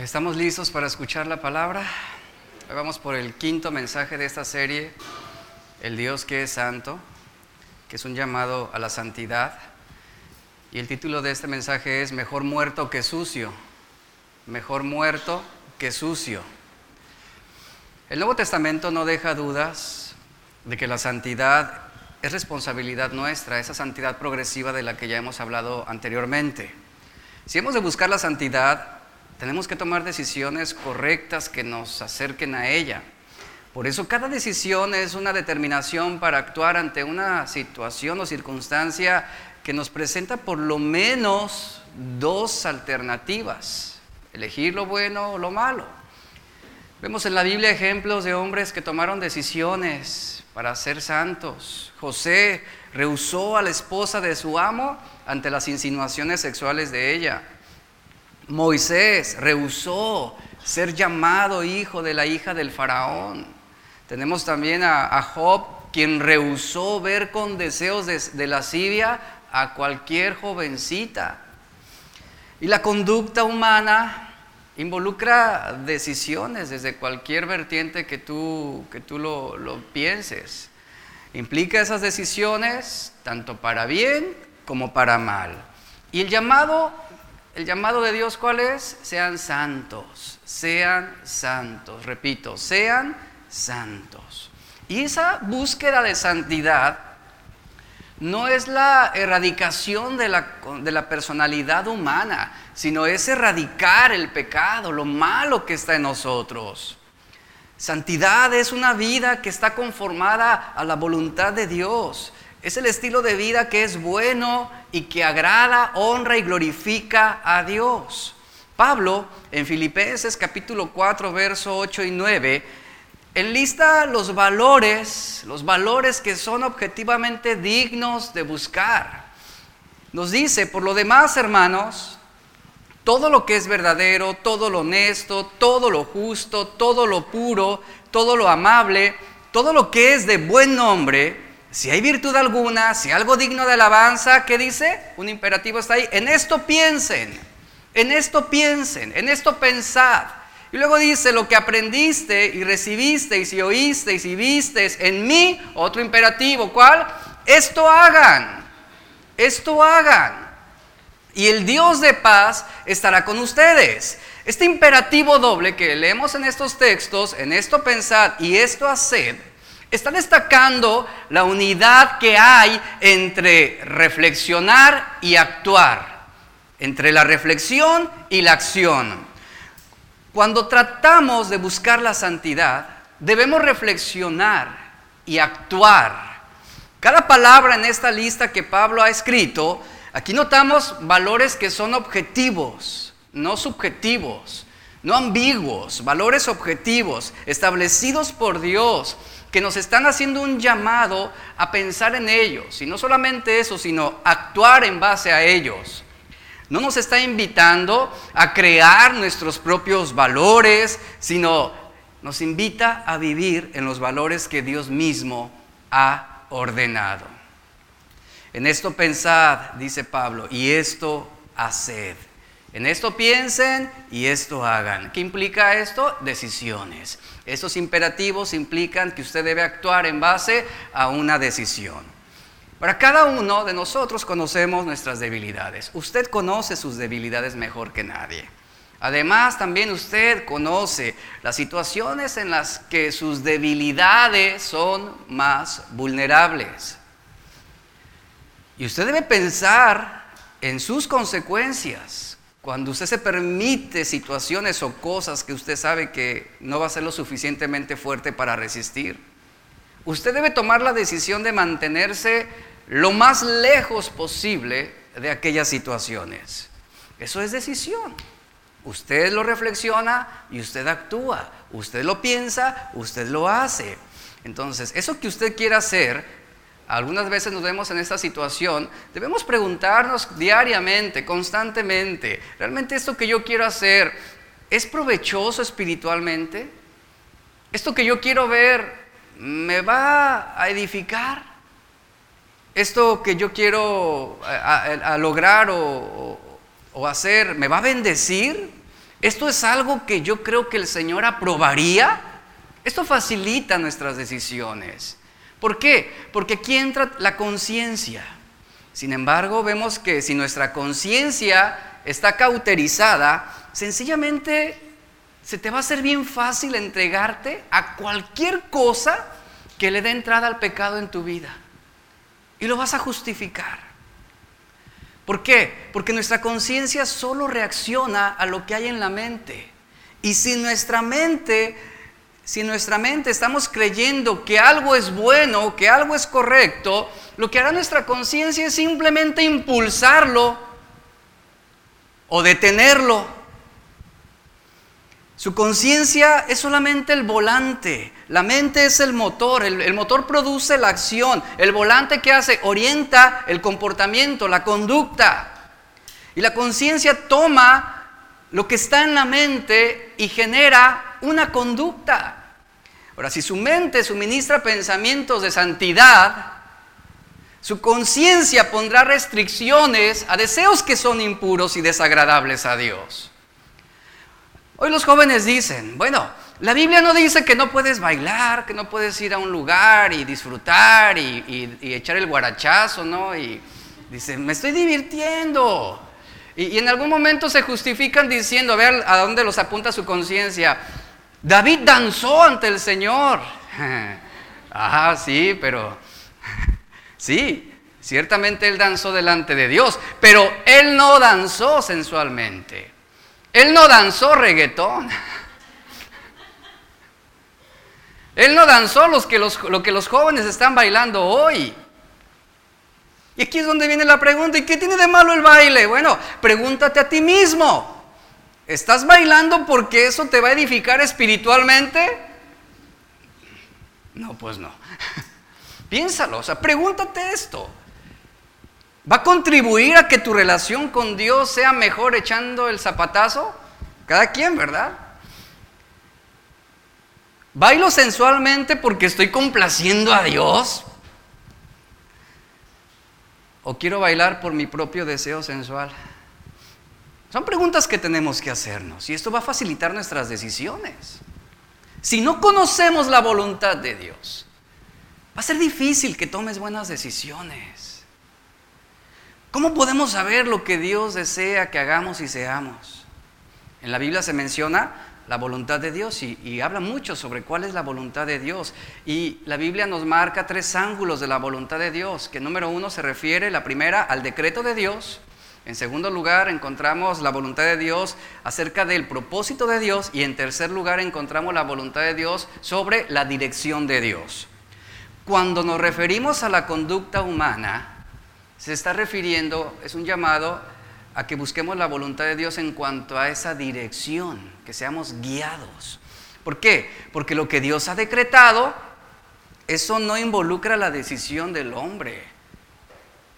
Estamos listos para escuchar la palabra. Vamos por el quinto mensaje de esta serie, El Dios que es santo, que es un llamado a la santidad. Y el título de este mensaje es Mejor muerto que sucio. Mejor muerto que sucio. El Nuevo Testamento no deja dudas de que la santidad es responsabilidad nuestra, esa santidad progresiva de la que ya hemos hablado anteriormente. Si hemos de buscar la santidad, tenemos que tomar decisiones correctas que nos acerquen a ella. Por eso cada decisión es una determinación para actuar ante una situación o circunstancia que nos presenta por lo menos dos alternativas, elegir lo bueno o lo malo. Vemos en la Biblia ejemplos de hombres que tomaron decisiones para ser santos. José rehusó a la esposa de su amo ante las insinuaciones sexuales de ella. Moisés rehusó ser llamado hijo de la hija del faraón. Tenemos también a, Job, quien rehusó ver con deseos de, de lascivia a cualquier jovencita. Y la conducta humana involucra decisiones desde cualquier vertiente que tú, que tú lo, lo pienses. Implica esas decisiones tanto para bien como para mal. Y el llamado el llamado de Dios, ¿cuál es? Sean santos, sean santos, repito, sean santos. Y esa búsqueda de santidad no es la erradicación de la, de la, personalidad humana, sino es erradicar el pecado, lo malo que está en nosotros. Santidad es una vida que está conformada a la voluntad de Dios. Es el estilo de vida que es bueno y que agrada, honra y glorifica a Dios. Pablo en Filipenses capítulo 4, verso 8 y 9, enlista los valores, los valores que son objetivamente dignos de buscar. Nos dice, por lo demás, hermanos, todo lo que es verdadero, todo lo honesto, todo lo justo, todo lo puro, todo lo amable, todo lo que es de buen nombre, si hay virtud alguna, si algo digno de alabanza, ¿qué dice? Un imperativo está ahí. En esto piensen, en esto piensen, en esto pensad. Y luego dice, lo que aprendiste y recibisteis y oísteis y visteis en mí, otro imperativo, ¿cuál? Esto hagan, esto hagan. Y el Dios de paz estará con ustedes. Este imperativo doble que leemos en estos textos, en esto pensad y esto haced, está destacando la unidad que hay entre reflexionar y actuar, entre la reflexión y la acción. Cuando tratamos de buscar la santidad, debemos reflexionar y actuar. Cada palabra en esta lista que Pablo ha escrito, aquí notamos valores que son objetivos, no subjetivos, no ambiguos, valores objetivos, establecidos por Dios que nos están haciendo un llamado a pensar en ellos. Y no solamente eso, sino actuar en base a ellos. No nos está invitando a crear nuestros propios valores, sino nos invita a vivir en los valores que Dios mismo ha ordenado. En esto pensad, dice Pablo, y esto haced. En esto piensen y esto hagan. ¿Qué implica esto? Decisiones. Estos imperativos implican que usted debe actuar en base a una decisión. Para cada uno de nosotros conocemos nuestras debilidades. Usted conoce sus debilidades mejor que nadie. Además, también usted conoce las situaciones en las que sus debilidades son más vulnerables. Y usted debe pensar en sus consecuencias cuando usted se permite situaciones o cosas que usted sabe que no va a ser lo suficientemente fuerte para resistir, usted debe tomar la decisión de mantenerse lo más lejos posible de aquellas situaciones. Eso es decisión. Usted lo reflexiona y usted actúa. Usted lo piensa, usted lo hace. Entonces, eso que usted quiera hacer algunas veces nos vemos en esta situación, debemos preguntarnos diariamente, constantemente, ¿realmente esto que yo quiero hacer es provechoso espiritualmente? ¿Esto que yo quiero ver me va a edificar? ¿Esto que yo quiero a, lograr o hacer me va a bendecir? ¿Esto es algo que yo creo que el Señor aprobaría? Esto facilita nuestras decisiones. ¿Por qué? Porque aquí entra la conciencia. Sin embargo, vemos que si nuestra conciencia está cauterizada, sencillamente se te va a hacer bien fácil entregarte a cualquier cosa que le dé entrada al pecado en tu vida. Y lo vas a justificar. ¿Por qué? Porque nuestra conciencia solo reacciona a lo que hay en la mente. Y si nuestra mente, si nuestra mente estamos creyendo que algo es bueno, que algo es correcto, lo que hará nuestra conciencia es simplemente impulsarlo o detenerlo su conciencia es solamente el volante, la mente es el motor, el, motor produce la acción, el volante que hace orienta el comportamiento, la conducta. Y la conciencia toma lo que está en la mente y genera una conducta. Ahora, si su mente suministra pensamientos de santidad, su conciencia pondrá restricciones a deseos que son impuros y desagradables a Dios. Hoy los jóvenes dicen, bueno, la Biblia no dice que no puedes bailar, que no puedes ir a un lugar y disfrutar y, echar el guarachazo, ¿no? Y dicen, me estoy divirtiendo. Y, en algún momento se justifican diciendo, a ver a dónde los apunta su conciencia. David danzó ante el Señor. ah, sí, pero sí, ciertamente él danzó delante de Dios, pero él no danzó sensualmente. Él no danzó reggaetón. Él no danzó los que los, lo que los jóvenes están bailando hoy. Y aquí es donde viene la pregunta, ¿y qué tiene de malo el baile? Bueno, pregúntate a ti mismo. ¿Estás bailando porque eso te va a edificar espiritualmente? No, pues no. Piénsalo, o sea, pregúntate esto. ¿Va a contribuir a que tu relación con Dios sea mejor echando el zapatazo? Cada quien, ¿verdad? ¿Bailo sensualmente porque estoy complaciendo a Dios? ¿O quiero bailar por mi propio deseo sensual? Son preguntas que tenemos que hacernos y esto va a facilitar nuestras decisiones. Si no conocemos la voluntad de Dios, va a ser difícil que tomes buenas decisiones. ¿Cómo podemos saber lo que Dios desea que hagamos y seamos? En la Biblia se menciona la voluntad de Dios y, habla mucho sobre cuál es la voluntad de Dios. Y la Biblia nos marca tres ángulos de la voluntad de Dios, que número uno se refiere, la primera, al decreto de Dios. En segundo lugar, encontramos la voluntad de Dios acerca del propósito de Dios. Y en tercer lugar, encontramos la voluntad de Dios sobre la dirección de Dios. Cuando nos referimos a la conducta humana, se está refiriendo, es un llamado a que busquemos la voluntad de Dios en cuanto a esa dirección, que seamos guiados. ¿Por qué? Porque lo que Dios ha decretado, eso no involucra la decisión del hombre.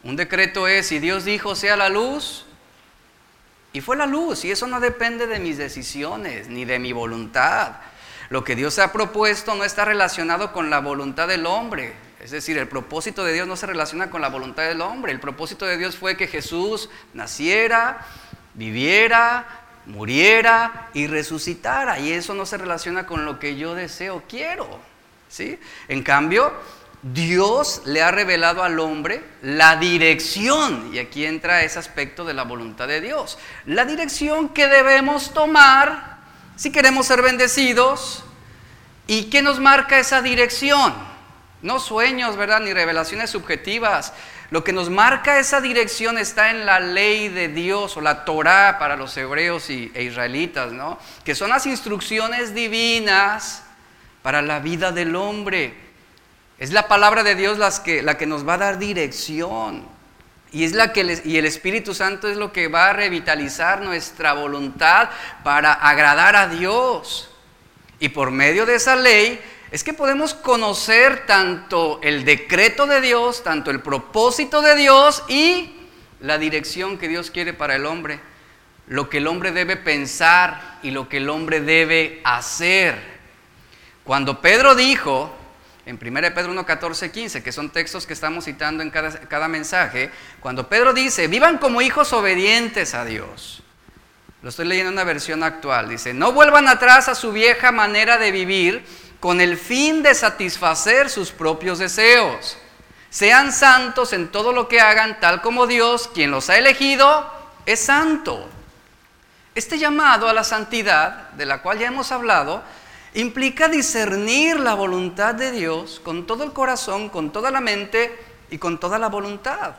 Un decreto es, si Dios dijo sea la luz, y fue la luz, y eso no depende de mis decisiones ni de mi voluntad. Lo que Dios ha propuesto no está relacionado con la voluntad del hombre, es decir, el propósito de Dios no se relaciona con la voluntad del hombre. El propósito de Dios fue que Jesús naciera, viviera, muriera y resucitara. Y eso no se relaciona con lo que yo deseo, quiero. ¿sí? En cambio, Dios le ha revelado al hombre la dirección. Y aquí entra ese aspecto de la voluntad de Dios. La dirección que debemos tomar si queremos ser bendecidos. ¿Y qué nos marca esa dirección? No sueños, ¿verdad? Ni revelaciones subjetivas. Lo que nos marca esa dirección está en la ley de Dios o la Torah para los hebreos y, e israelitas, ¿no? Que son las instrucciones divinas para la vida del hombre. Es la palabra de Dios que, la que nos va a dar dirección. Y, es la que y el Espíritu Santo es lo que va a revitalizar nuestra voluntad para agradar a Dios. Y por medio de esa ley es que podemos conocer tanto el decreto de Dios, tanto el propósito de Dios y la dirección que Dios quiere para el hombre, lo que el hombre debe pensar y lo que el hombre debe hacer. Cuando Pedro dijo, en 1 Pedro 1, 14, 15, que son textos que estamos citando en cada, cada mensaje, cuando Pedro dice, vivan como hijos obedientes a Dios. Lo estoy leyendo en una versión actual. Dice, no vuelvan atrás a su vieja manera de vivir con el fin de satisfacer sus propios deseos. Sean santos en todo lo que hagan, tal como Dios, quien los ha elegido, es santo. Este llamado a la santidad, de la cual ya hemos hablado, implica discernir la voluntad de Dios con todo el corazón, con toda la mente y con toda la voluntad.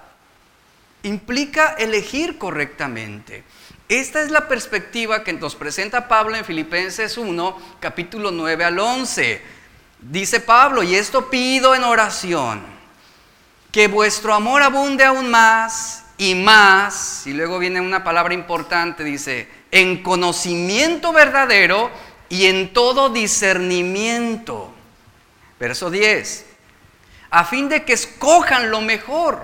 Implica elegir correctamente. Esta es la perspectiva que nos presenta Pablo en Filipenses 1, capítulo 9 al 11. Dice Pablo, y esto pido en oración, que vuestro amor abunde aún más y más, y luego viene una palabra importante, dice, en conocimiento verdadero y en todo discernimiento. Verso 10. A fin de que escojan lo mejor,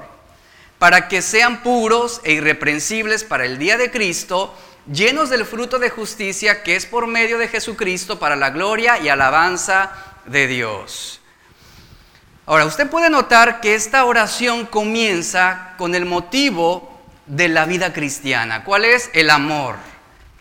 para que sean puros e irreprensibles para el día de Cristo, llenos del fruto de justicia que es por medio de Jesucristo para la gloria y alabanza de Dios. Ahora, usted puede notar que esta oración comienza con el motivo de la vida cristiana. ¿Cuál es? El amor.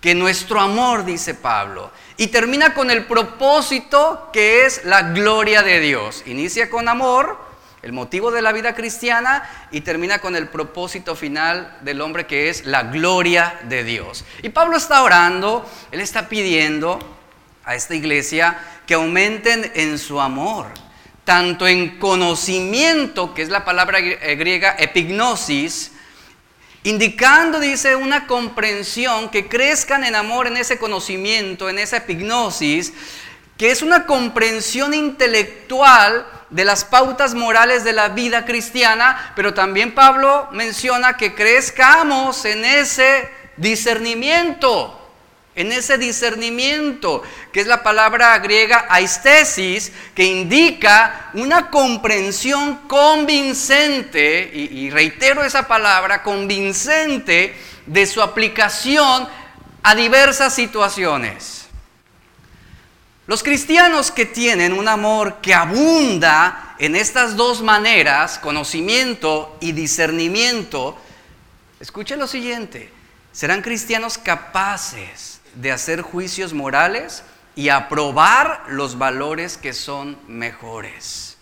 Que nuestro amor, dice Pablo. Y termina con el propósito que es la gloria de Dios. Inicia con amor, el motivo de la vida cristiana, y termina con el propósito final del hombre que es la gloria de Dios. Y Pablo está orando, él está pidiendo a esta iglesia que aumenten en su amor, tanto en conocimiento, que es la palabra griega epignosis, indicando, dice, una comprensión, que crezcan en amor en ese conocimiento, en esa epignosis, que es una comprensión intelectual de las pautas morales de la vida cristiana, pero también Pablo menciona que crezcamos en ese discernimiento en ese discernimiento, que es la palabra griega aistesis, que indica una comprensión convincente, y, reitero esa palabra, convincente de su aplicación a diversas situaciones. Los cristianos que tienen un amor que abunda en estas dos maneras, conocimiento y discernimiento, escuchen lo siguiente, serán cristianos capaces de hacer juicios morales y aprobar los valores que son mejores.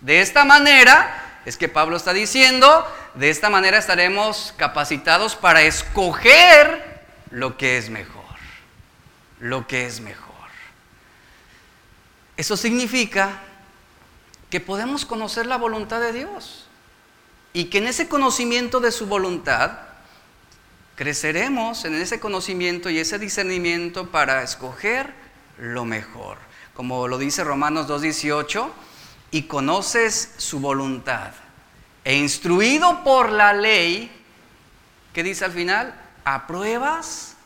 De esta manera, es que Pablo está diciendo, de esta manera estaremos capacitados para escoger lo que es mejor, lo que es mejor. Eso significa que podemos conocer la voluntad de Dios y que en ese conocimiento de su voluntad creceremos en ese conocimiento y ese discernimiento para escoger lo mejor. Como lo dice Romanos 2.18, y conoces su voluntad. E instruido por la ley, ¿qué dice al final? Apruebas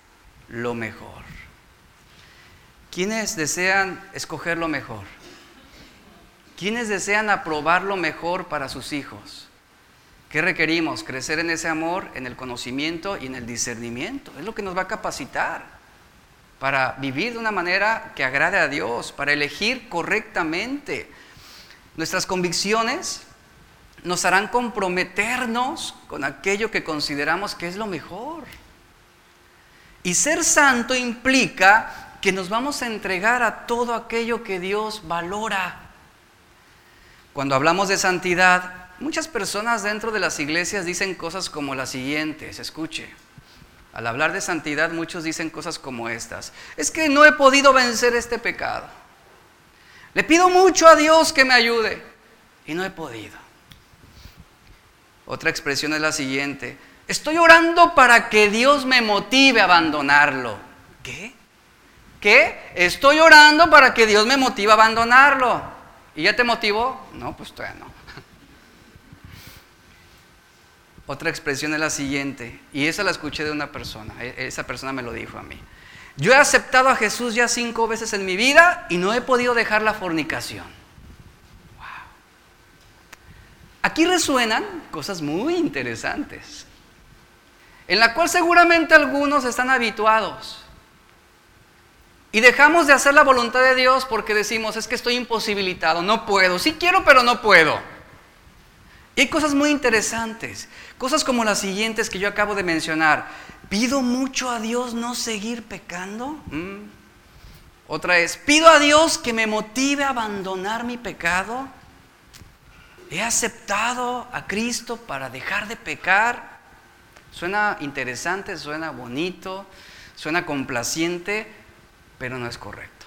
lo mejor. ¿Quiénes desean escoger lo mejor? ¿Quiénes desean aprobar lo mejor para sus hijos? ¿Qué requerimos? Crecer en ese amor, en el conocimiento y en el discernimiento. Es lo que nos va a capacitar para vivir de una manera que agrade a Dios, para elegir correctamente. Nuestras convicciones nos harán comprometernos con aquello que consideramos que es lo mejor. Y ser santo implica que nos vamos a entregar a todo aquello que Dios valora. Cuando hablamos de santidad, Muchas personas dentro de las iglesias dicen cosas como las siguientes, escuche. Al hablar de santidad muchos dicen cosas como estas. Es que no he podido vencer este pecado. Le pido mucho a Dios que me ayude y no he podido. Otra expresión es la siguiente. Estoy orando para que Dios me motive a abandonarlo. ¿Qué? ¿Qué? Estoy orando para que Dios me motive a abandonarlo. ¿Y ya te motivó? No, pues todavía no. Otra expresión es la siguiente, y esa la escuché de una persona, e, esa persona me lo dijo a mí. Yo he aceptado a Jesús ya cinco veces en mi vida y no he podido dejar la fornicación. Wow. Aquí resuenan cosas muy interesantes, en la cual seguramente algunos están habituados. Y dejamos de hacer la voluntad de Dios porque decimos, es que estoy imposibilitado, no puedo. Sí quiero, pero no puedo. Y hay cosas muy interesantes, cosas como las siguientes que yo acabo de mencionar. ¿Pido mucho a Dios no seguir pecando? Mm. Otra es, ¿pido a Dios que me motive a abandonar mi pecado? ¿He aceptado a Cristo para dejar de pecar? Suena interesante, suena bonito, suena complaciente, pero no es correcto.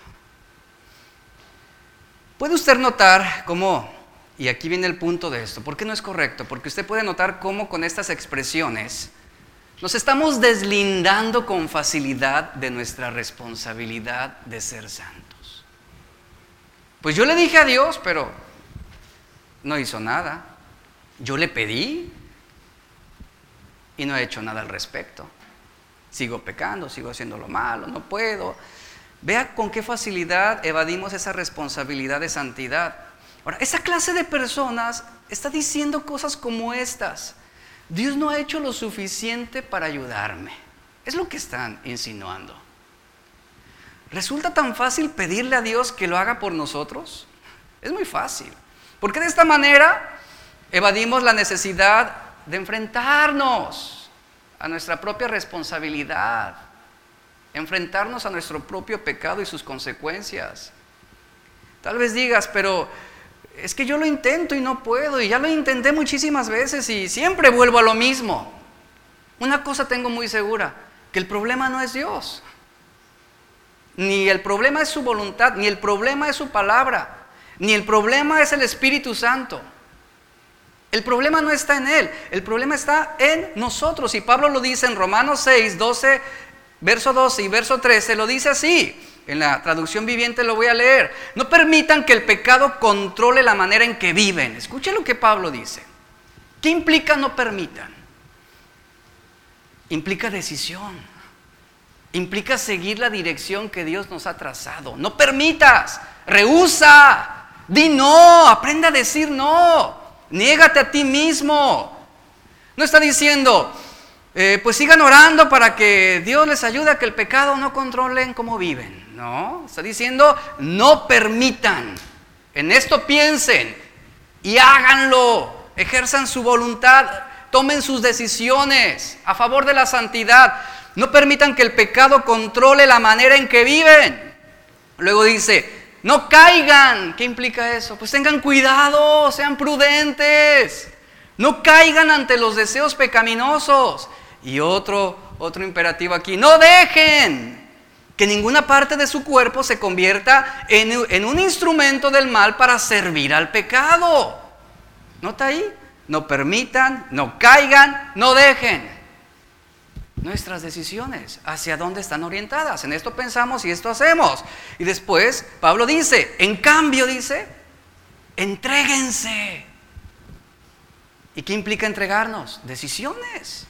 Puede usted notar cómo, y aquí viene el punto de esto, ¿por qué no es correcto? Porque usted puede notar cómo con estas expresiones nos estamos deslindando con facilidad de nuestra responsabilidad de ser santos. Pues yo le dije a Dios, pero no hizo nada. Yo le pedí y no he hecho nada al respecto. Sigo pecando, sigo haciendo lo malo, no puedo. Vea con qué facilidad evadimos esa responsabilidad de santidad. Ahora, esa clase de personas está diciendo cosas como estas. Dios no ha hecho lo suficiente para ayudarme. Es lo que están insinuando. ¿Resulta tan fácil pedirle a Dios que lo haga por nosotros? Es muy fácil. Porque de esta manera evadimos la necesidad de enfrentarnos a nuestra propia responsabilidad, enfrentarnos a nuestro propio pecado y sus consecuencias. Tal vez digas, pero es que yo lo intento y no puedo, y ya lo intenté muchísimas veces y siempre vuelvo a lo mismo. Una cosa tengo muy segura, que el problema no es Dios, ni el problema es su voluntad, ni el problema es su palabra. Ni el problema es el Espíritu Santo. El problema no está en Él, el problema está en nosotros. Y Pablo lo dice en Romanos 6, 12, verso 12 y verso 13, lo dice así. En la traducción viviente lo voy a leer. No permitan que el pecado controle la manera en que viven. Escuchen lo que Pablo dice. ¿Qué implica no permitan? Implica decisión. Implica seguir la dirección que Dios nos ha trazado. No permitas, rehúsa, Di no, aprende a decir no. Niégate a ti mismo. No está diciendo, eh, pues sigan orando para que Dios les ayude a que el pecado no controlen cómo viven. No, está diciendo, no permitan. En esto piensen y háganlo. Ejerzan su voluntad, tomen sus decisiones a favor de la santidad. No permitan que el pecado controle la manera en que viven. Luego dice, no caigan. ¿Qué implica eso? Pues tengan cuidado, sean prudentes. No caigan ante los deseos pecaminosos. Y otro, otro imperativo aquí, no dejen que ninguna parte de su cuerpo se convierta en, en un instrumento del mal para servir al pecado. ¿Nota ahí? No permitan, no caigan, no dejen nuestras decisiones, hacia dónde están orientadas. En esto pensamos y esto hacemos. Y después Pablo dice, en cambio dice, entréguense. ¿Y qué implica entregarnos? Decisiones.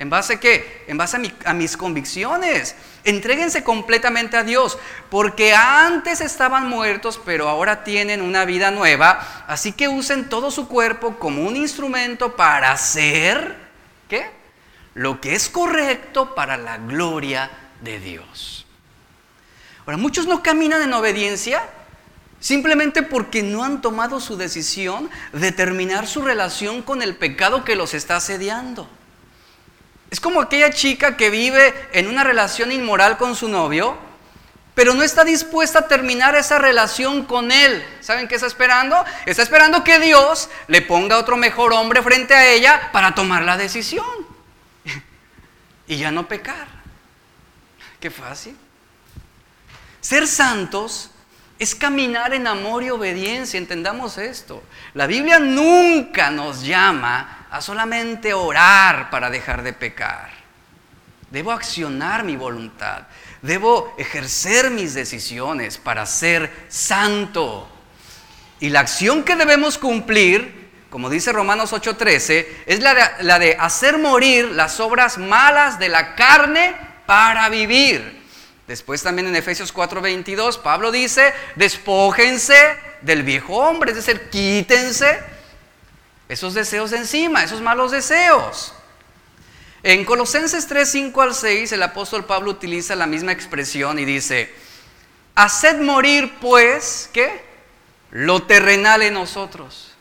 ¿En base a qué? En base a, mis convicciones. Entréguense completamente a Dios, porque antes estaban muertos, pero ahora tienen una vida nueva. Así que usen todo su cuerpo como un instrumento para hacer, ¿qué? lo que es correcto para la gloria de Dios. Ahora, muchos no caminan en obediencia simplemente porque no han tomado su decisión de terminar su relación con el pecado que los está asediando. Es como aquella chica que vive en una relación inmoral con su novio, pero no está dispuesta a terminar esa relación con él. ¿Saben qué está esperando? Está esperando que Dios le ponga otro mejor hombre frente a ella para tomar la decisión y ya no pecar. Qué fácil. Ser santos es caminar en amor y obediencia, entendamos esto. La Biblia nunca nos llama a solamente orar para dejar de pecar. Debo accionar mi voluntad, debo ejercer mis decisiones para ser santo. Y la acción que debemos cumplir como dice Romanos 8:13, es la de, hacer morir las obras malas de la carne para vivir. Después también en Efesios 4:22, Pablo dice, despójense del viejo hombre, es decir, quítense esos deseos de encima, esos malos deseos. En Colosenses 3, 5 al 6, el apóstol Pablo utiliza la misma expresión y dice, haced morir pues, ¿qué? Lo terrenal en nosotros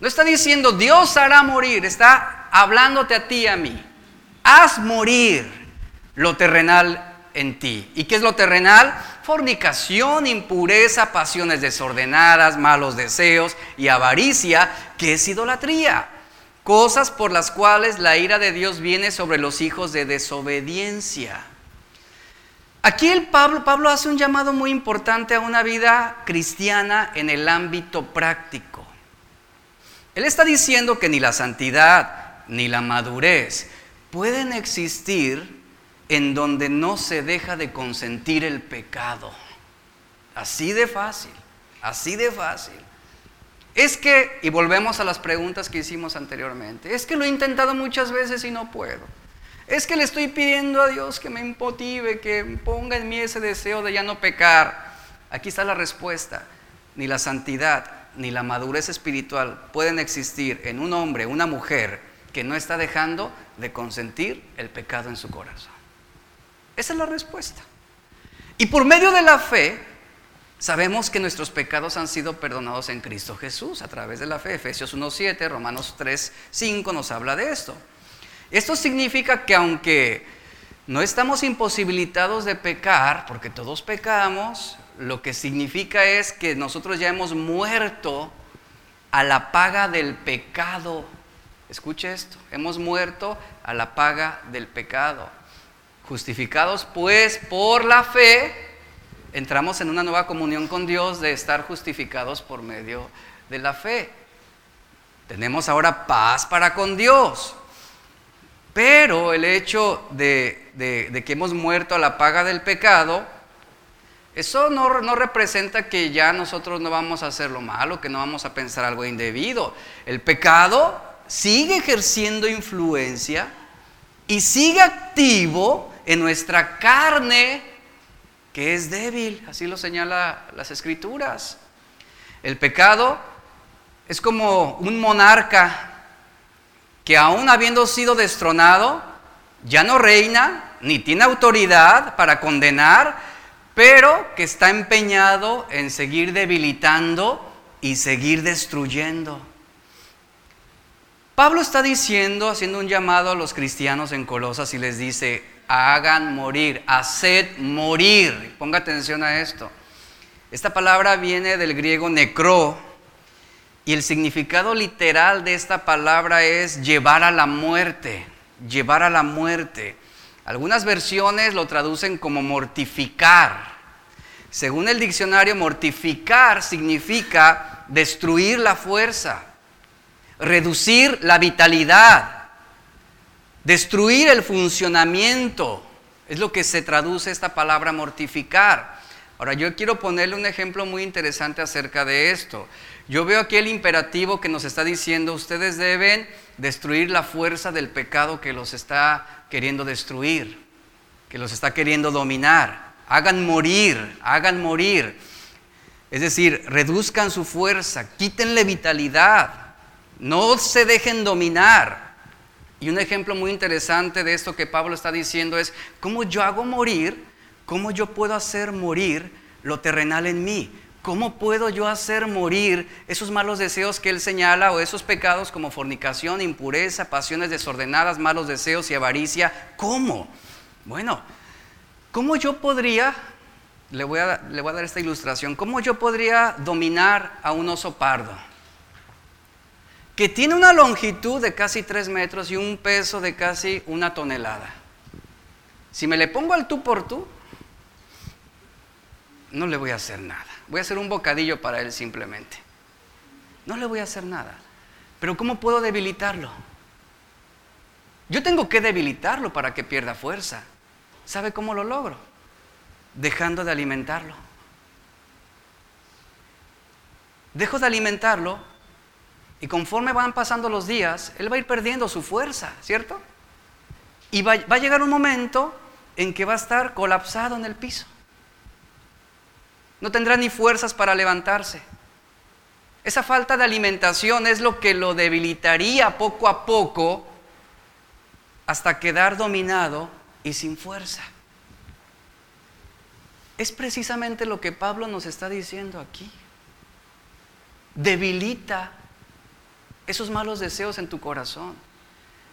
No está diciendo Dios hará morir, está hablándote a ti y a mí. Haz morir lo terrenal en ti. ¿Y qué es lo terrenal? Fornicación, impureza, pasiones desordenadas, malos deseos y avaricia, que es idolatría. Cosas por las cuales la ira de Dios viene sobre los hijos de desobediencia. Aquí el Pablo, Pablo hace un llamado muy importante a una vida cristiana en el ámbito práctico. Él está diciendo que ni la santidad ni la madurez pueden existir en donde no se deja de consentir el pecado. Así de fácil, así de fácil. Es que, y volvemos a las preguntas que hicimos anteriormente, es que lo he intentado muchas veces y no puedo. Es que le estoy pidiendo a Dios que me impotive, que ponga en mí ese deseo de ya no pecar. Aquí está la respuesta. Ni la santidad ni la madurez espiritual pueden existir en un hombre, una mujer que no está dejando de consentir el pecado en su corazón. Esa es la respuesta. Y por medio de la fe, sabemos que nuestros pecados han sido perdonados en Cristo Jesús a través de la fe. Efesios 1.7, Romanos 3.5 nos habla de esto. Esto significa que aunque no estamos imposibilitados de pecar, porque todos pecamos, lo que significa es que nosotros ya hemos muerto a la paga del pecado. Escuche esto, hemos muerto a la paga del pecado. Justificados pues por la fe, entramos en una nueva comunión con Dios de estar justificados por medio de la fe. Tenemos ahora paz para con Dios. Pero el hecho de, que hemos muerto a la paga del pecado, eso no, no, representa que ya nosotros no vamos a hacer lo malo, que no vamos a pensar algo indebido. El pecado sigue ejerciendo influencia y sigue activo en nuestra carne que es débil, así lo señala las escrituras. El pecado es como un monarca que aún habiendo sido destronado, ya no reina ni tiene autoridad para condenar, pero que está empeñado en seguir debilitando y seguir destruyendo. Pablo está diciendo, haciendo un llamado a los cristianos en Colosas y les dice, hagan morir, haced morir. Ponga atención a esto. Esta palabra viene del griego necro y el significado literal de esta palabra es llevar a la muerte, llevar a la muerte. Algunas versiones lo traducen como mortificar. Según el diccionario, mortificar significa destruir la fuerza, reducir la vitalidad, Destruir el funcionamiento es lo que se traduce esta palabra mortificar. Ahora yo quiero ponerle un ejemplo muy interesante acerca de esto. Yo veo aquí el imperativo que nos está diciendo, ustedes deben destruir la fuerza del pecado que los está queriendo destruir, que los está queriendo dominar. Hagan morir, hagan morir. Es decir, reduzcan su fuerza, quítenle vitalidad, no se dejen dominar. Y un ejemplo muy interesante de esto que Pablo está diciendo es, ¿cómo yo hago morir? ¿Cómo yo puedo hacer morir lo terrenal en mí? ¿Cómo puedo yo hacer morir esos malos deseos que él señala o esos pecados como fornicación, impureza, pasiones desordenadas, malos deseos y avaricia? ¿Cómo? Bueno, ¿cómo yo podría, le voy a, le voy a dar esta ilustración, cómo yo podría dominar a un oso pardo? Que tiene una longitud de casi 3 metros y un peso de casi una tonelada. Si me le pongo al tú por tú, no le voy a hacer nada. Voy a hacer un bocadillo para él simplemente. No le voy a hacer nada. Pero ¿cómo puedo debilitarlo? Yo tengo que debilitarlo para que pierda fuerza. ¿Sabe cómo lo logro? Dejando de alimentarlo. Dejo de alimentarlo y conforme van pasando los días, él va a ir perdiendo su fuerza, ¿cierto? Y va, a llegar un momento en que va a estar colapsado en el piso. No tendrá ni fuerzas para levantarse. Esa falta de alimentación es lo que lo debilitaría poco a poco hasta quedar dominado y sin fuerza. Es precisamente lo que Pablo nos está diciendo aquí. Debilita esos malos deseos en tu corazón.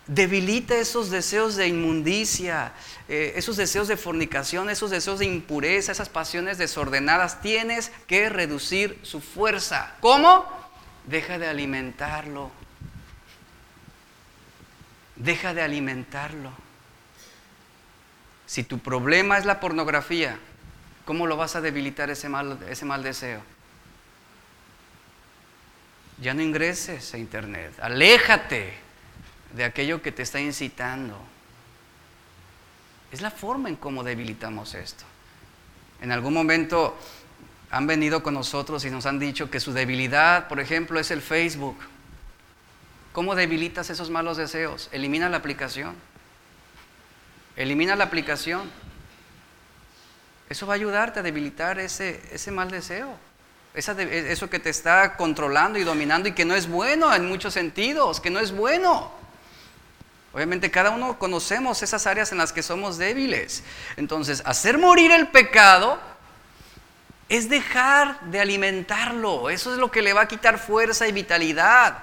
Debilita esos deseos de inmundicia, eh, esos deseos de fornicación, esos deseos de impureza, esas pasiones desordenadas. Tienes que reducir su fuerza. ¿Cómo? Deja de alimentarlo. Deja de alimentarlo. Si tu problema es la pornografía, ¿cómo lo vas a debilitar ese mal, ese mal deseo? Ya no ingreses a internet. Aléjate de aquello que te está incitando. Es la forma en cómo debilitamos esto. En algún momento han venido con nosotros y nos han dicho que su debilidad, por ejemplo, es el Facebook. ¿Cómo debilitas esos malos deseos? Elimina la aplicación. Elimina la aplicación. Eso va a ayudarte a debilitar ese, ese mal deseo. Eso que te está controlando y dominando y que no es bueno en muchos sentidos, que no es bueno. Obviamente cada uno conocemos esas áreas en las que somos débiles. Entonces, hacer morir el pecado es dejar de alimentarlo. Eso es lo que le va a quitar fuerza y vitalidad.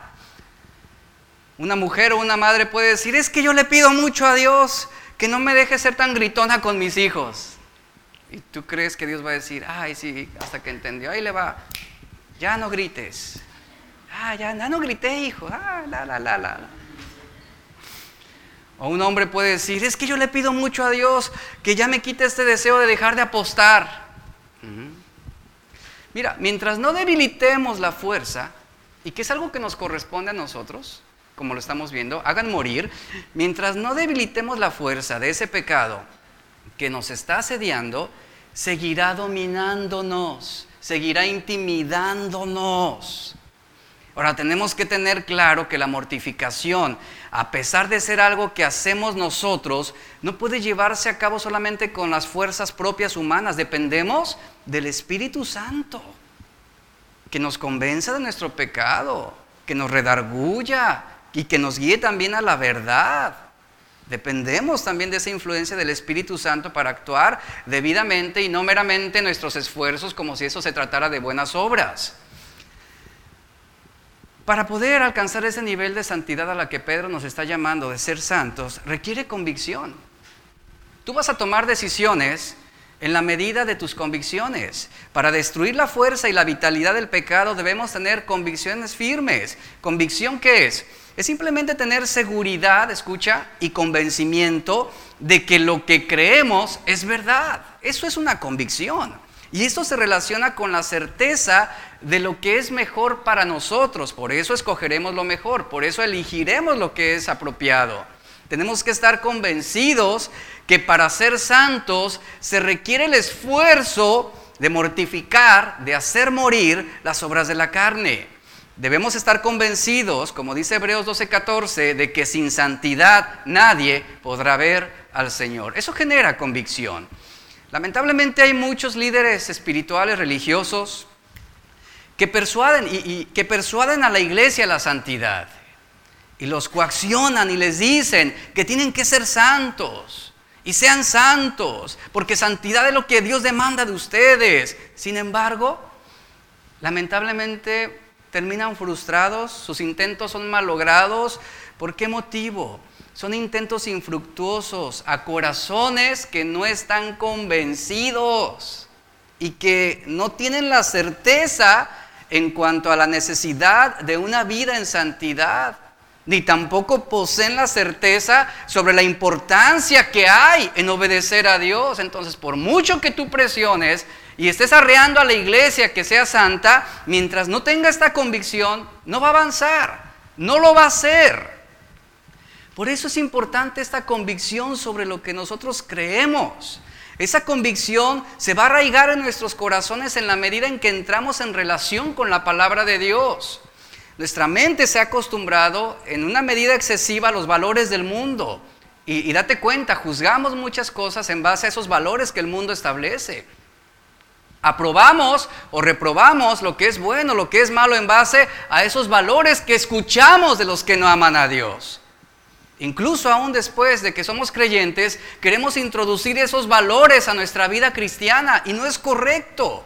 Una mujer o una madre puede decir, es que yo le pido mucho a Dios que no me deje ser tan gritona con mis hijos. Y tú crees que Dios va a decir, ay, sí, hasta que entendió, ahí le va, ya no grites. Ah, ya, ya no grité, hijo. Ah, la, la, la, la. O un hombre puede decir, es que yo le pido mucho a Dios que ya me quite este deseo de dejar de apostar. Mira, mientras no debilitemos la fuerza, y que es algo que nos corresponde a nosotros, como lo estamos viendo, hagan morir, mientras no debilitemos la fuerza de ese pecado que nos está asediando, seguirá dominándonos, seguirá intimidándonos. Ahora tenemos que tener claro que la mortificación, a pesar de ser algo que hacemos nosotros, no puede llevarse a cabo solamente con las fuerzas propias humanas. Dependemos del Espíritu Santo, que nos convenza de nuestro pecado, que nos redarguya y que nos guíe también a la verdad. Dependemos también de esa influencia del Espíritu Santo para actuar debidamente y no meramente nuestros esfuerzos como si eso se tratara de buenas obras. Para poder alcanzar ese nivel de santidad a la que Pedro nos está llamando de ser santos, requiere convicción. Tú vas a tomar decisiones en la medida de tus convicciones. Para destruir la fuerza y la vitalidad del pecado debemos tener convicciones firmes. ¿Convicción qué es? Es simplemente tener seguridad, escucha, y convencimiento de que lo que creemos es verdad. Eso es una convicción. Y esto se relaciona con la certeza de lo que es mejor para nosotros. Por eso escogeremos lo mejor, por eso elegiremos lo que es apropiado. Tenemos que estar convencidos que para ser santos se requiere el esfuerzo de mortificar, de hacer morir las obras de la carne. Debemos estar convencidos, como dice Hebreos 12:14, de que sin santidad nadie podrá ver al Señor. Eso genera convicción. Lamentablemente hay muchos líderes espirituales, religiosos, que persuaden, y, que persuaden a la iglesia la santidad. Y los coaccionan y les dicen que tienen que ser santos. Y sean santos, porque santidad es lo que Dios demanda de ustedes. Sin embargo, lamentablemente terminan frustrados, sus intentos son malogrados. ¿Por qué motivo? Son intentos infructuosos a corazones que no están convencidos y que no tienen la certeza en cuanto a la necesidad de una vida en santidad, ni tampoco poseen la certeza sobre la importancia que hay en obedecer a Dios. Entonces, por mucho que tú presiones y estés arreando a la iglesia que sea santa, mientras no tenga esta convicción, no va a avanzar, no lo va a hacer. Por eso es importante esta convicción sobre lo que nosotros creemos. Esa convicción se va a arraigar en nuestros corazones en la medida en que entramos en relación con la palabra de Dios. Nuestra mente se ha acostumbrado en una medida excesiva a los valores del mundo. Y, date cuenta, juzgamos muchas cosas en base a esos valores que el mundo establece. Aprobamos o reprobamos lo que es bueno, lo que es malo en base a esos valores que escuchamos de los que no aman a Dios. Incluso aún después de que somos creyentes, queremos introducir esos valores a nuestra vida cristiana y no es correcto.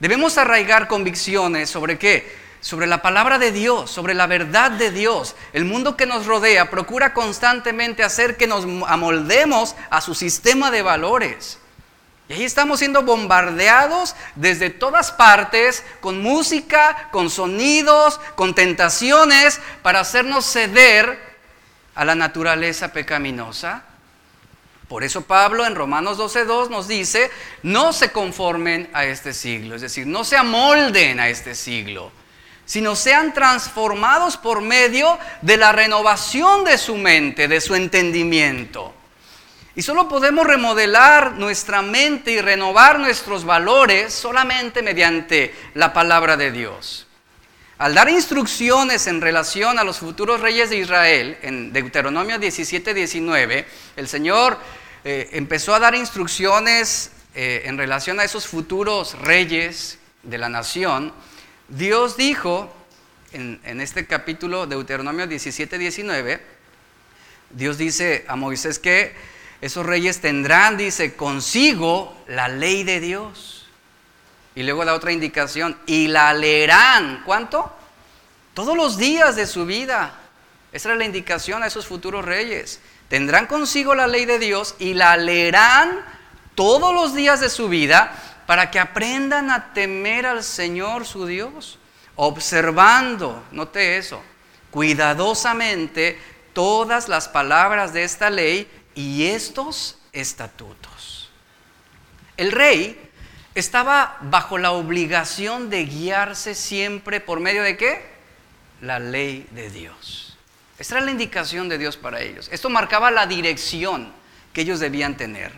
Debemos arraigar convicciones sobre qué? sobre la palabra de Dios, sobre la verdad de Dios. El mundo que nos rodea procura constantemente hacer que nos amoldemos a su sistema de valores. Y ahí estamos siendo bombardeados desde todas partes con música, con sonidos, con tentaciones para hacernos ceder a la naturaleza pecaminosa. Por eso Pablo en Romanos 12.2 nos dice, no se conformen a este siglo, es decir, no se amolden a este siglo, sino sean transformados por medio de la renovación de su mente, de su entendimiento. Y solo podemos remodelar nuestra mente y renovar nuestros valores solamente mediante la palabra de Dios. Al dar instrucciones en relación a los futuros reyes de Israel, en Deuteronomio 17, 19, el Señor eh, empezó a dar instrucciones eh, en relación a esos futuros reyes de la nación. Dios dijo en, en este capítulo, Deuteronomio 17, 19, Dios dice a Moisés que esos reyes tendrán, dice, consigo la ley de Dios. Y luego la otra indicación, y la leerán. ¿Cuánto? Todos los días de su vida. Esa era la indicación a esos futuros reyes. Tendrán consigo la ley de Dios y la leerán todos los días de su vida para que aprendan a temer al Señor su Dios, observando, note eso, cuidadosamente todas las palabras de esta ley y estos estatutos. El rey estaba bajo la obligación de guiarse siempre por medio de qué? La ley de Dios. Esta era la indicación de Dios para ellos. Esto marcaba la dirección que ellos debían tener.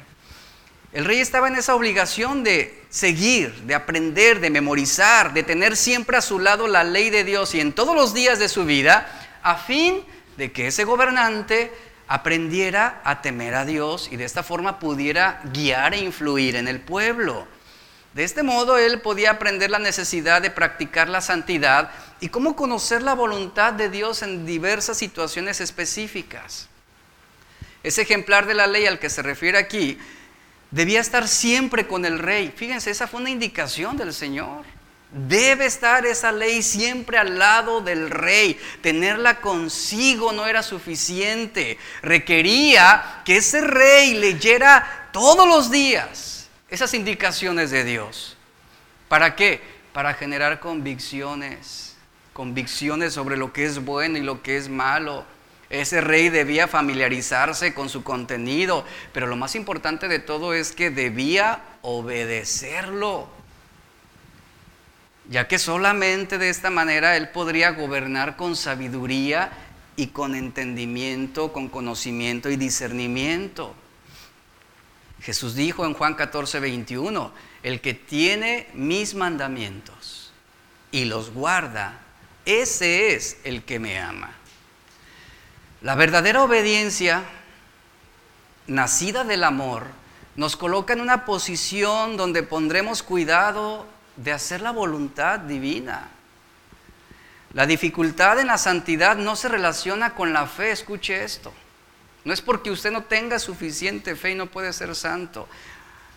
El rey estaba en esa obligación de seguir, de aprender, de memorizar, de tener siempre a su lado la ley de Dios y en todos los días de su vida, a fin de que ese gobernante aprendiera a temer a Dios y de esta forma pudiera guiar e influir en el pueblo. De este modo él podía aprender la necesidad de practicar la santidad y cómo conocer la voluntad de Dios en diversas situaciones específicas. Ese ejemplar de la ley al que se refiere aquí debía estar siempre con el rey. Fíjense, esa fue una indicación del Señor. Debe estar esa ley siempre al lado del rey. Tenerla consigo no era suficiente. Requería que ese rey leyera todos los días esas indicaciones de Dios. ¿Para qué? Para generar convicciones. Convicciones sobre lo que es bueno y lo que es malo. Ese rey debía familiarizarse con su contenido, pero lo más importante de todo es que debía obedecerlo ya que solamente de esta manera Él podría gobernar con sabiduría y con entendimiento, con conocimiento y discernimiento. Jesús dijo en Juan 14, 21, el que tiene mis mandamientos y los guarda, ese es el que me ama. La verdadera obediencia, nacida del amor, nos coloca en una posición donde pondremos cuidado de hacer la voluntad divina. La dificultad en la santidad no se relaciona con la fe, escuche esto. No es porque usted no tenga suficiente fe y no puede ser santo.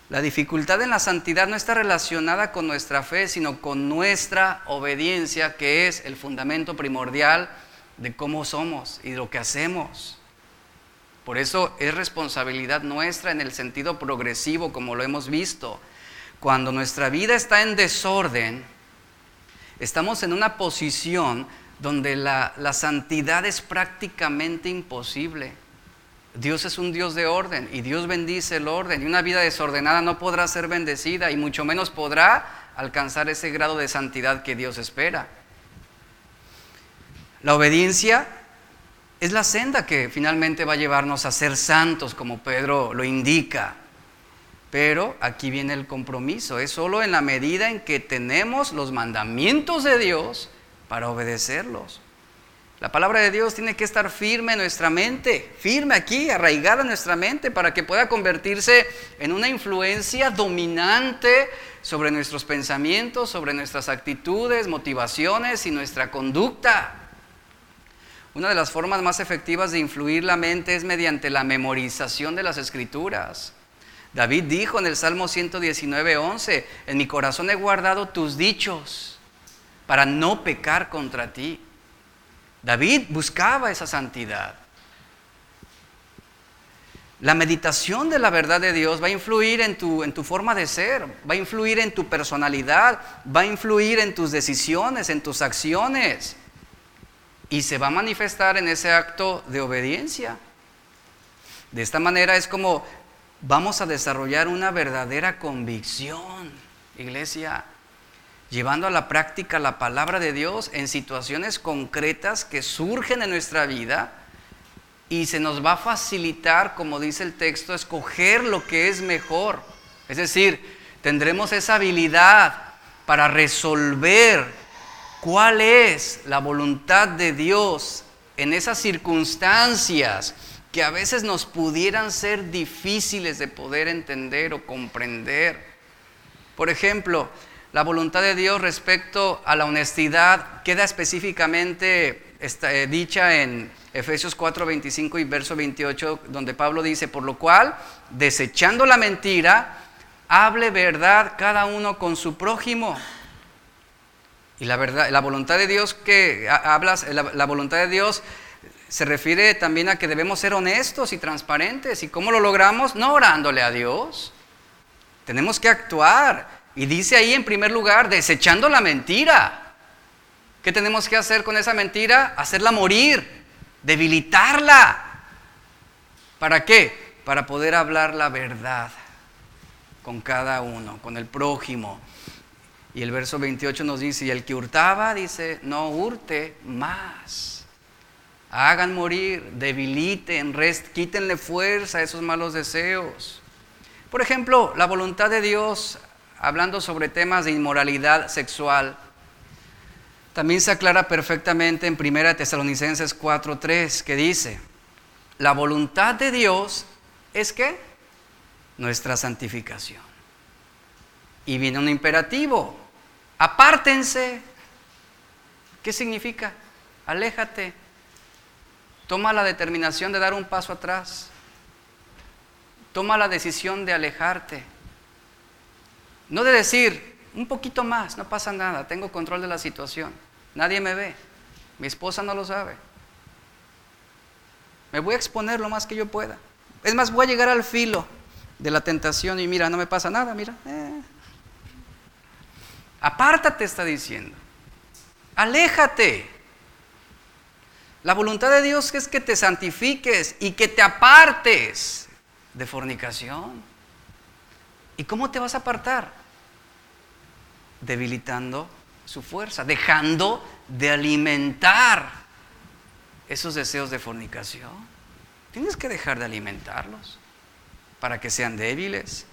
La dificultad en la santidad no está relacionada con nuestra fe, sino con nuestra obediencia, que es el fundamento primordial de cómo somos y lo que hacemos. Por eso es responsabilidad nuestra en el sentido progresivo, como lo hemos visto. Cuando nuestra vida está en desorden, estamos en una posición donde la, santidad es prácticamente imposible. Dios es un Dios de orden y Dios bendice el orden y una vida desordenada no podrá ser bendecida y mucho menos podrá alcanzar ese grado de santidad que Dios espera. La obediencia es la senda que finalmente va a llevarnos a ser santos, como Pedro lo indica. Pero aquí viene el compromiso, es solo en la medida en que tenemos los mandamientos de Dios para obedecerlos. La palabra de Dios tiene que estar firme en nuestra mente, firme aquí, arraigada en nuestra mente, para que pueda convertirse en una influencia dominante sobre nuestros pensamientos, sobre nuestras actitudes, motivaciones y nuestra conducta. Una de las formas más efectivas de influir la mente es mediante la memorización de las escrituras. David dijo en el Salmo 119, 11, en mi corazón he guardado tus dichos para no pecar contra ti. David buscaba esa santidad. La meditación de la verdad de Dios va a influir en tu, en tu forma de ser, va a influir en tu personalidad, va a influir en tus decisiones, en tus acciones. Y se va a manifestar en ese acto de obediencia. De esta manera es como vamos a desarrollar una verdadera convicción, iglesia, llevando a la práctica la palabra de Dios en situaciones concretas que surgen en nuestra vida y se nos va a facilitar, como dice el texto, escoger lo que es mejor. Es decir, tendremos esa habilidad para resolver cuál es la voluntad de Dios en esas circunstancias que a veces nos pudieran ser difíciles de poder entender o comprender. Por ejemplo, la voluntad de Dios respecto a la honestidad queda específicamente eh, dicha en Efesios 4, 25 y verso 28, donde Pablo dice, por lo cual, desechando la mentira, hable verdad cada uno con su prójimo. Y la verdad, la voluntad de Dios que hablas, la voluntad de Dios se refiere también a que debemos ser honestos y transparentes. ¿Y cómo lo logramos? No orándole a Dios. Tenemos que actuar. Y dice ahí en primer lugar, desechando la mentira. ¿Qué tenemos que hacer con esa mentira? Hacerla morir, debilitarla. ¿Para qué? Para poder hablar la verdad con cada uno, con el prójimo. Y el verso 28 nos dice, y el que hurtaba, dice, no hurte más hagan morir, debiliten, rest, quítenle fuerza a esos malos deseos. Por ejemplo, la voluntad de Dios, hablando sobre temas de inmoralidad sexual, también se aclara perfectamente en 1 Tesalonicenses 4:3, que dice, la voluntad de Dios es que nuestra santificación. Y viene un imperativo, apártense. ¿Qué significa? Aléjate, Toma la determinación de dar un paso atrás. Toma la decisión de alejarte. No de decir, un poquito más, no pasa nada, tengo control de la situación. Nadie me ve. Mi esposa no lo sabe. Me voy a exponer lo más que yo pueda. Es más, voy a llegar al filo de la tentación y mira, no me pasa nada, mira. Eh. Apártate, está diciendo. Aléjate. La voluntad de Dios es que te santifiques y que te apartes de fornicación. ¿Y cómo te vas a apartar? Debilitando su fuerza, dejando de alimentar esos deseos de fornicación. Tienes que dejar de alimentarlos para que sean débiles.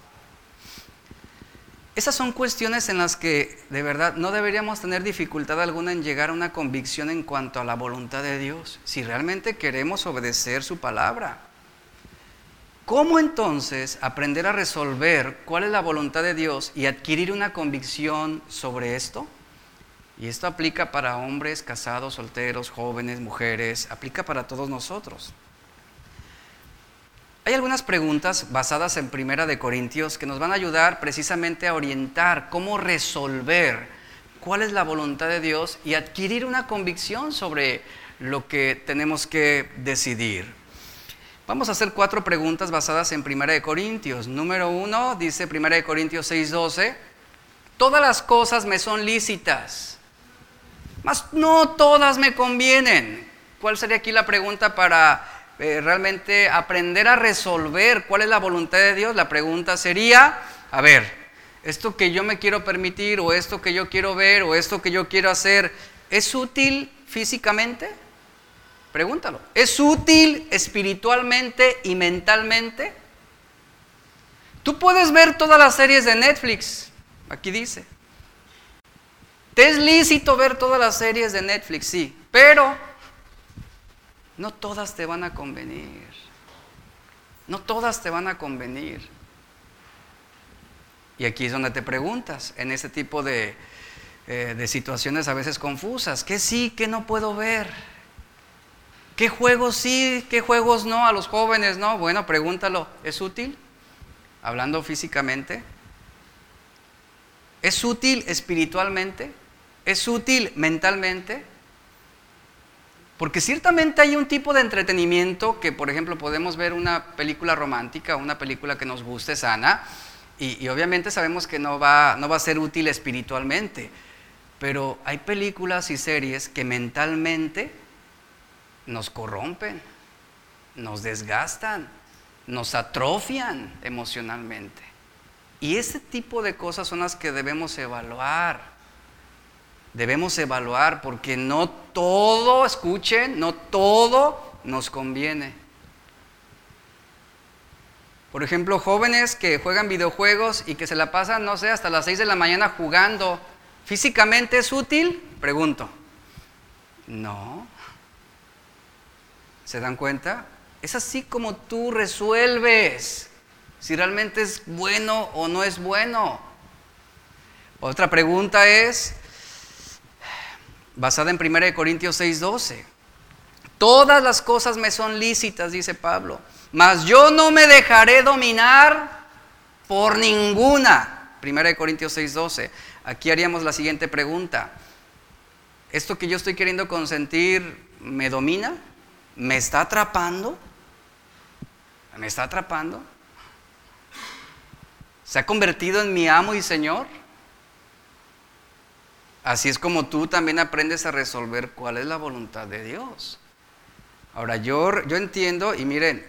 Esas son cuestiones en las que de verdad no deberíamos tener dificultad alguna en llegar a una convicción en cuanto a la voluntad de Dios, si realmente queremos obedecer su palabra. ¿Cómo entonces aprender a resolver cuál es la voluntad de Dios y adquirir una convicción sobre esto? Y esto aplica para hombres casados, solteros, jóvenes, mujeres, aplica para todos nosotros. Hay algunas preguntas basadas en Primera de Corintios que nos van a ayudar precisamente a orientar cómo resolver cuál es la voluntad de Dios y adquirir una convicción sobre lo que tenemos que decidir. Vamos a hacer cuatro preguntas basadas en Primera de Corintios. Número uno, dice Primera de Corintios 6:12, todas las cosas me son lícitas, mas no todas me convienen. ¿Cuál sería aquí la pregunta para eh, realmente aprender a resolver cuál es la voluntad de Dios, la pregunta sería, a ver, esto que yo me quiero permitir o esto que yo quiero ver o esto que yo quiero hacer, ¿es útil físicamente? Pregúntalo. ¿Es útil espiritualmente y mentalmente? Tú puedes ver todas las series de Netflix, aquí dice. Te es lícito ver todas las series de Netflix, sí, pero no todas te van a convenir. No todas te van a convenir. Y aquí es donde te preguntas, en este tipo de, eh, de situaciones a veces confusas, ¿qué sí, qué no puedo ver? ¿Qué juegos sí, qué juegos no? A los jóvenes no. Bueno, pregúntalo, ¿es útil? Hablando físicamente. ¿Es útil espiritualmente? es útil mentalmente? Porque ciertamente hay un tipo de entretenimiento que, por ejemplo, podemos ver una película romántica, una película que nos guste sana, y, obviamente sabemos que no va, no va a ser útil espiritualmente, pero hay películas y series que mentalmente nos corrompen, nos desgastan, nos atrofian emocionalmente. Y ese tipo de cosas son las que debemos evaluar. Debemos evaluar porque no todo, escuchen, no todo nos conviene. Por ejemplo, jóvenes que juegan videojuegos y que se la pasan, no sé, hasta las 6 de la mañana jugando. ¿Físicamente es útil? Pregunto. No. ¿Se dan cuenta? Es así como tú resuelves si realmente es bueno o no es bueno. Otra pregunta es, basada en 1 Corintios 6:12, todas las cosas me son lícitas, dice Pablo, mas yo no me dejaré dominar por ninguna. 1 Corintios 6:12. Aquí haríamos la siguiente pregunta. ¿Esto que yo estoy queriendo consentir me domina? ¿Me está atrapando? ¿Me está atrapando? ¿Se ha convertido en mi amo y Señor? Así es como tú también aprendes a resolver cuál es la voluntad de Dios. Ahora, yo, yo entiendo, y miren,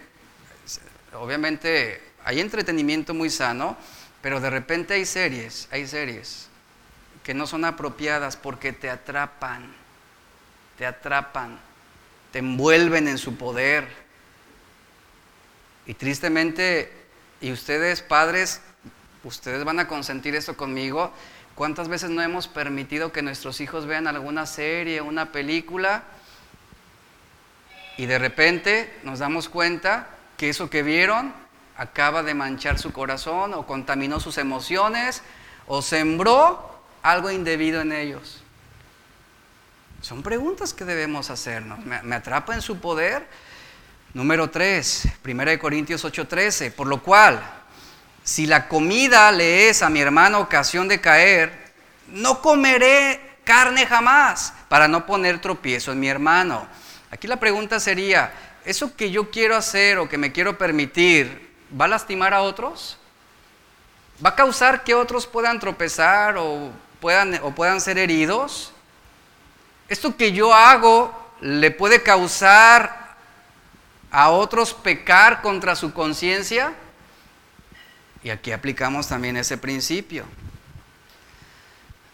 obviamente hay entretenimiento muy sano, pero de repente hay series, hay series que no son apropiadas porque te atrapan, te atrapan, te envuelven en su poder. Y tristemente, y ustedes padres, ustedes van a consentir esto conmigo, ¿cuántas veces no hemos permitido que nuestros hijos vean alguna serie, una película? Y de repente nos damos cuenta que eso que vieron acaba de manchar su corazón o contaminó sus emociones o sembró algo indebido en ellos. Son preguntas que debemos hacernos. ¿Me, atrapa en su poder? Número 3, 1 Corintios 8:13, por lo cual, si la comida le es a mi hermano ocasión de caer, no comeré carne jamás para no poner tropiezo en mi hermano. Aquí la pregunta sería, ¿eso que yo quiero hacer o que me quiero permitir va a lastimar a otros? ¿Va a causar que otros puedan tropezar o puedan, o puedan ser heridos? ¿Esto que yo hago le puede causar a otros pecar contra su conciencia. Y aquí aplicamos también ese principio.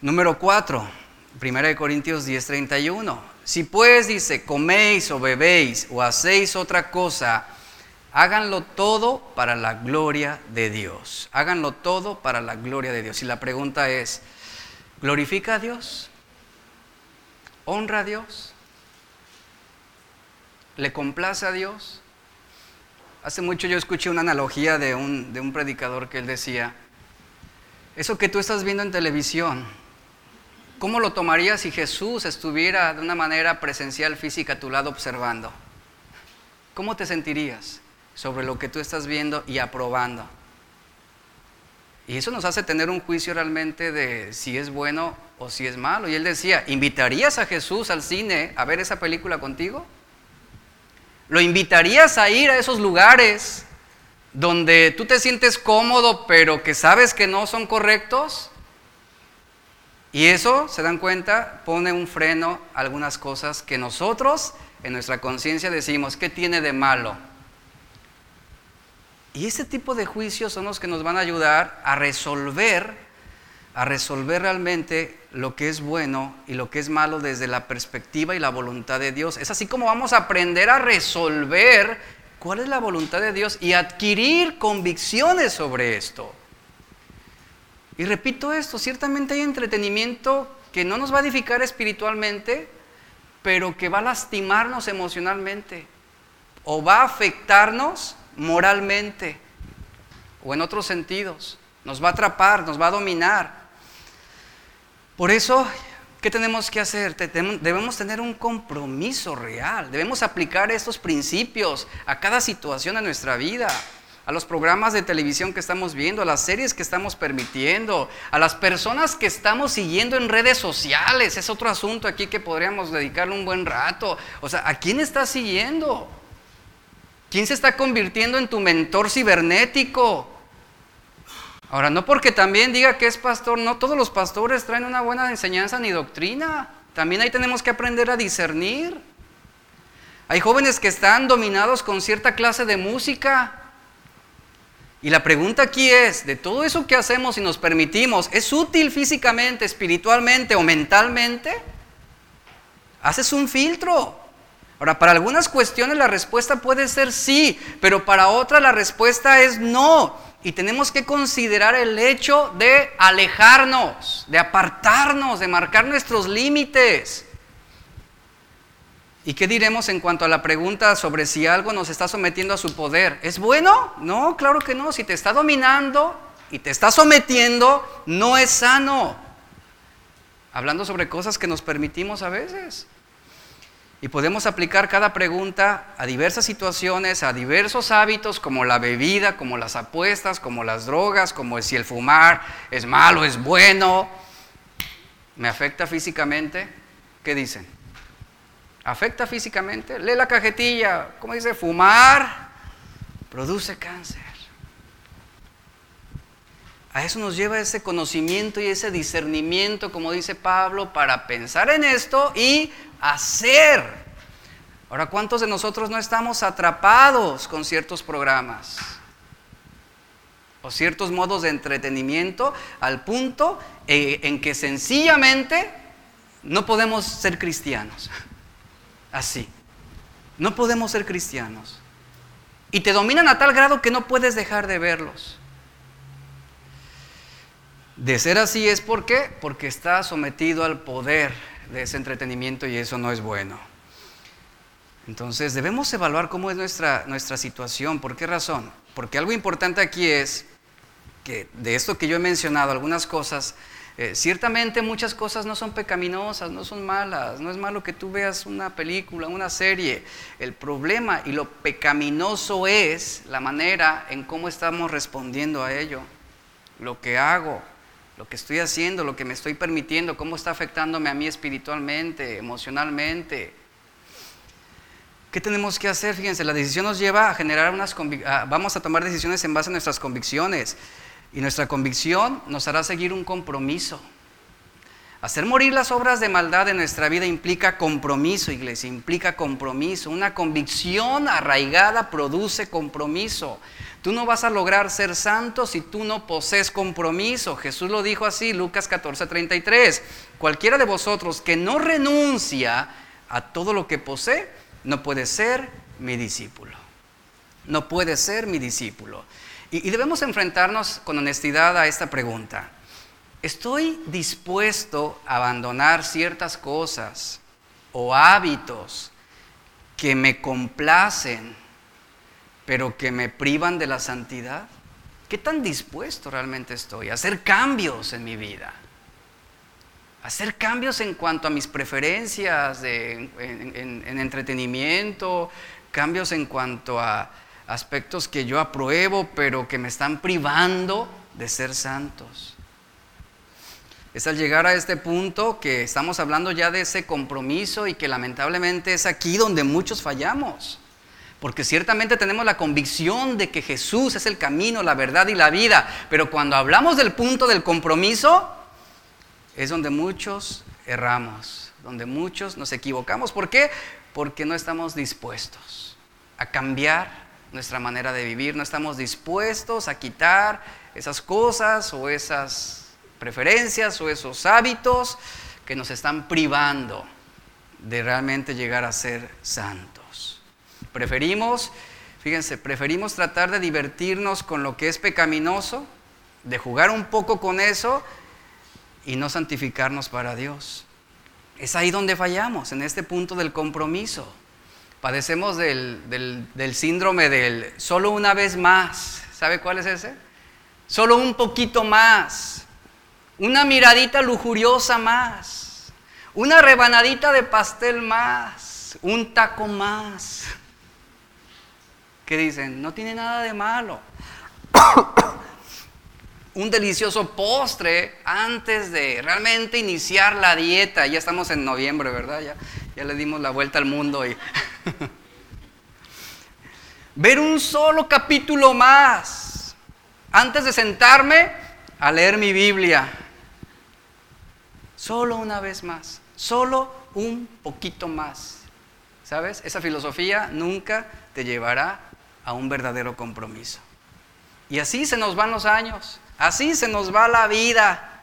Número 4, 1 Corintios 10:31. Si pues dice, coméis o bebéis o hacéis otra cosa, háganlo todo para la gloria de Dios. Háganlo todo para la gloria de Dios. Y la pregunta es, ¿glorifica a Dios? ¿Honra a Dios? ¿Le complace a Dios? Hace mucho yo escuché una analogía de un, predicador que él decía, eso que tú estás viendo en televisión, ¿cómo lo tomarías si Jesús estuviera de una manera presencial, física, a tu lado observando? ¿Cómo te sentirías sobre lo que tú estás viendo y aprobando? Y eso nos hace tener un juicio realmente de si es bueno o si es malo. Y él decía, ¿invitarías a Jesús al cine a ver esa película contigo? ¿Lo invitarías a ir a esos lugares donde tú te sientes cómodo pero que sabes que no son correctos? Y eso, se dan cuenta, pone un freno a algunas cosas que nosotros en nuestra conciencia decimos, ¿qué tiene de malo? Y ese tipo de juicios son los que nos van a ayudar a resolver a resolver realmente lo que es bueno y lo que es malo desde la perspectiva y la voluntad de Dios. Es así como vamos a aprender a resolver cuál es la voluntad de Dios y adquirir convicciones sobre esto. Y repito esto, ciertamente hay entretenimiento que no nos va a edificar espiritualmente, pero que va a lastimarnos emocionalmente o va a afectarnos moralmente o en otros sentidos. Nos va a atrapar, nos va a dominar. Por eso, ¿qué tenemos que hacer? Debemos tener un compromiso real. Debemos aplicar estos principios a cada situación de nuestra vida. a los programas de televisión que estamos viendo, a las series que estamos permitiendo, a las personas que estamos siguiendo en redes sociales. Es otro asunto aquí que podríamos dedicarle un buen rato. O sea, ¿a quién estás siguiendo? ¿Quién se está convirtiendo en tu mentor cibernético? Ahora, no porque también diga que es pastor, no todos los pastores traen una buena enseñanza ni doctrina. También ahí tenemos que aprender a discernir. Hay jóvenes que están dominados con cierta clase de música. Y la pregunta aquí es, de todo eso que hacemos y nos permitimos, ¿es útil físicamente, espiritualmente o mentalmente? Haces un filtro. Ahora, para algunas cuestiones la respuesta puede ser sí, pero para otras la respuesta es no. Y tenemos que considerar el hecho de alejarnos, de apartarnos, de marcar nuestros límites. ¿Y qué diremos en cuanto a la pregunta sobre si algo nos está sometiendo a su poder? ¿Es bueno? No, claro que no. Si te está dominando y te está sometiendo, no es sano. Hablando sobre cosas que nos permitimos a veces. Y podemos aplicar cada pregunta a diversas situaciones, a diversos hábitos, como la bebida, como las apuestas, como las drogas, como si el fumar es malo, es bueno. ¿Me afecta físicamente? ¿Qué dicen? ¿Afecta físicamente? Lee la cajetilla. ¿Cómo dice? Fumar produce cáncer. A eso nos lleva ese conocimiento y ese discernimiento, como dice Pablo, para pensar en esto y hacer. Ahora, ¿cuántos de nosotros no estamos atrapados con ciertos programas? O ciertos modos de entretenimiento al punto eh, en que sencillamente no podemos ser cristianos. Así. No podemos ser cristianos. Y te dominan a tal grado que no puedes dejar de verlos. De ser así es por? Porque está sometido al poder de ese entretenimiento y eso no es bueno. Entonces debemos evaluar cómo es nuestra, nuestra situación. ¿Por qué razón? Porque algo importante aquí es que de esto que yo he mencionado, algunas cosas, eh, ciertamente muchas cosas no son pecaminosas, no son malas, no es malo que tú veas una película, una serie. El problema y lo pecaminoso es la manera en cómo estamos respondiendo a ello, lo que hago, lo que estoy haciendo, lo que me estoy permitiendo, cómo está afectándome a mí espiritualmente, emocionalmente. ¿Qué tenemos que hacer? Fíjense, la decisión nos lleva a generar unas vamos a tomar decisiones en base a nuestras convicciones y nuestra convicción nos hará seguir un compromiso. Hacer morir las obras de maldad en nuestra vida implica compromiso, iglesia, implica compromiso. Una convicción arraigada produce compromiso. Tú no vas a lograr ser santo si tú no posees compromiso. Jesús lo dijo así, Lucas 14, 33. Cualquiera de vosotros que no renuncia a todo lo que posee, no puede ser mi discípulo. No puede ser mi discípulo. Y debemos enfrentarnos con honestidad a esta pregunta. ¿Estoy dispuesto a abandonar ciertas cosas o hábitos que me complacen, pero que me privan de la santidad? ¿Qué tan dispuesto realmente estoy a hacer cambios en mi vida? Hacer cambios en cuanto a mis preferencias en, en entretenimiento, cambios en cuanto a aspectos que yo apruebo, pero que me están privando de ser santos. Es al llegar a este punto que estamos hablando ya de ese compromiso y que lamentablemente es aquí donde muchos fallamos. Porque ciertamente tenemos la convicción de que Jesús es el camino, la verdad y la vida. Pero cuando hablamos del punto del compromiso, es donde muchos erramos, donde muchos nos equivocamos. ¿Por qué? Porque no estamos dispuestos a cambiar nuestra manera de vivir, no estamos dispuestos a quitar esas cosas o esas preferencias o esos hábitos que nos están privando de realmente llegar a ser santos. Preferimos, fíjense, preferimos tratar de divertirnos con lo que es pecaminoso, de jugar un poco con eso y no santificarnos para Dios. Es ahí donde fallamos, en este punto del compromiso. Padecemos del, del síndrome del solo una vez más. ¿Sabe cuál es ese? Solo un poquito más una miradita lujuriosa más, una rebanadita de pastel más, un taco más. ¿Qué dicen? No tiene nada de malo. un delicioso postre antes de realmente iniciar la dieta. Ya estamos en noviembre, ¿verdad? Ya, ya le dimos la vuelta al mundo y ver un solo capítulo más antes de sentarme a leer mi Biblia. Solo una vez más, solo un poquito más. ¿Sabes? Esa filosofía nunca te llevará a un verdadero compromiso. Y así se nos van los años, así se nos va la vida.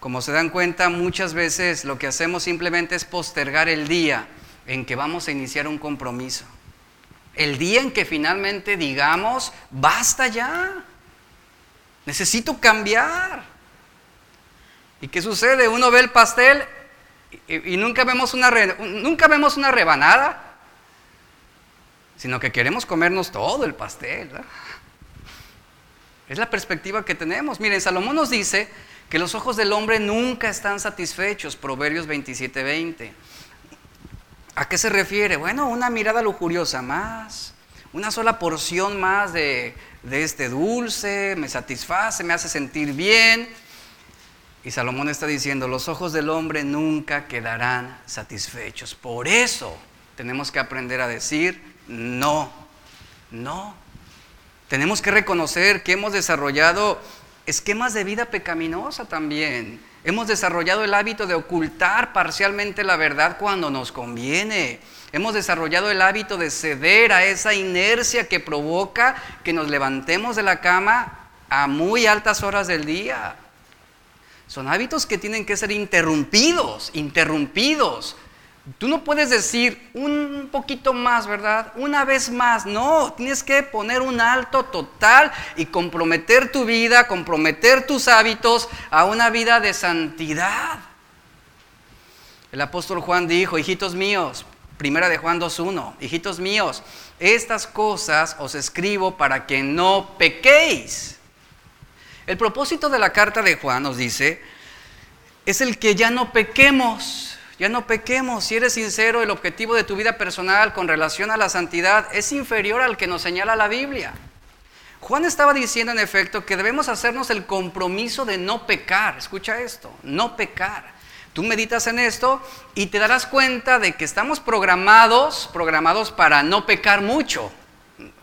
Como se dan cuenta, muchas veces lo que hacemos simplemente es postergar el día en que vamos a iniciar un compromiso. El día en que finalmente digamos, basta ya, necesito cambiar. ¿Y qué sucede? Uno ve el pastel y, nunca, vemos una nunca vemos una rebanada, sino que queremos comernos todo el pastel. Es la perspectiva que tenemos. Miren, Salomón nos dice que los ojos del hombre nunca están satisfechos, Proverbios 27:20. ¿A qué se refiere? Bueno, una mirada lujuriosa más, una sola porción más de, de este dulce, me satisface, me hace sentir bien. Y Salomón está diciendo, los ojos del hombre nunca quedarán satisfechos. Por eso tenemos que aprender a decir, no, no. Tenemos que reconocer que hemos desarrollado esquemas de vida pecaminosa también. Hemos desarrollado el hábito de ocultar parcialmente la verdad cuando nos conviene. Hemos desarrollado el hábito de ceder a esa inercia que provoca que nos levantemos de la cama a muy altas horas del día. Son hábitos que tienen que ser interrumpidos, interrumpidos. Tú no puedes decir un poquito más, ¿verdad? Una vez más. No, tienes que poner un alto total y comprometer tu vida, comprometer tus hábitos a una vida de santidad. El apóstol Juan dijo, hijitos míos, primera de Juan 2.1, hijitos míos, estas cosas os escribo para que no pequéis. El propósito de la carta de Juan nos dice, es el que ya no pequemos ya no pequemos. Si eres sincero, el objetivo de tu vida personal con relación a la santidad es inferior al que nos señala la Biblia. Juan estaba diciendo en efecto que debemos hacernos el compromiso de no pecar. Escucha esto, no pecar. Tú meditas en esto y te darás cuenta de que estamos programados, programados para no pecar mucho.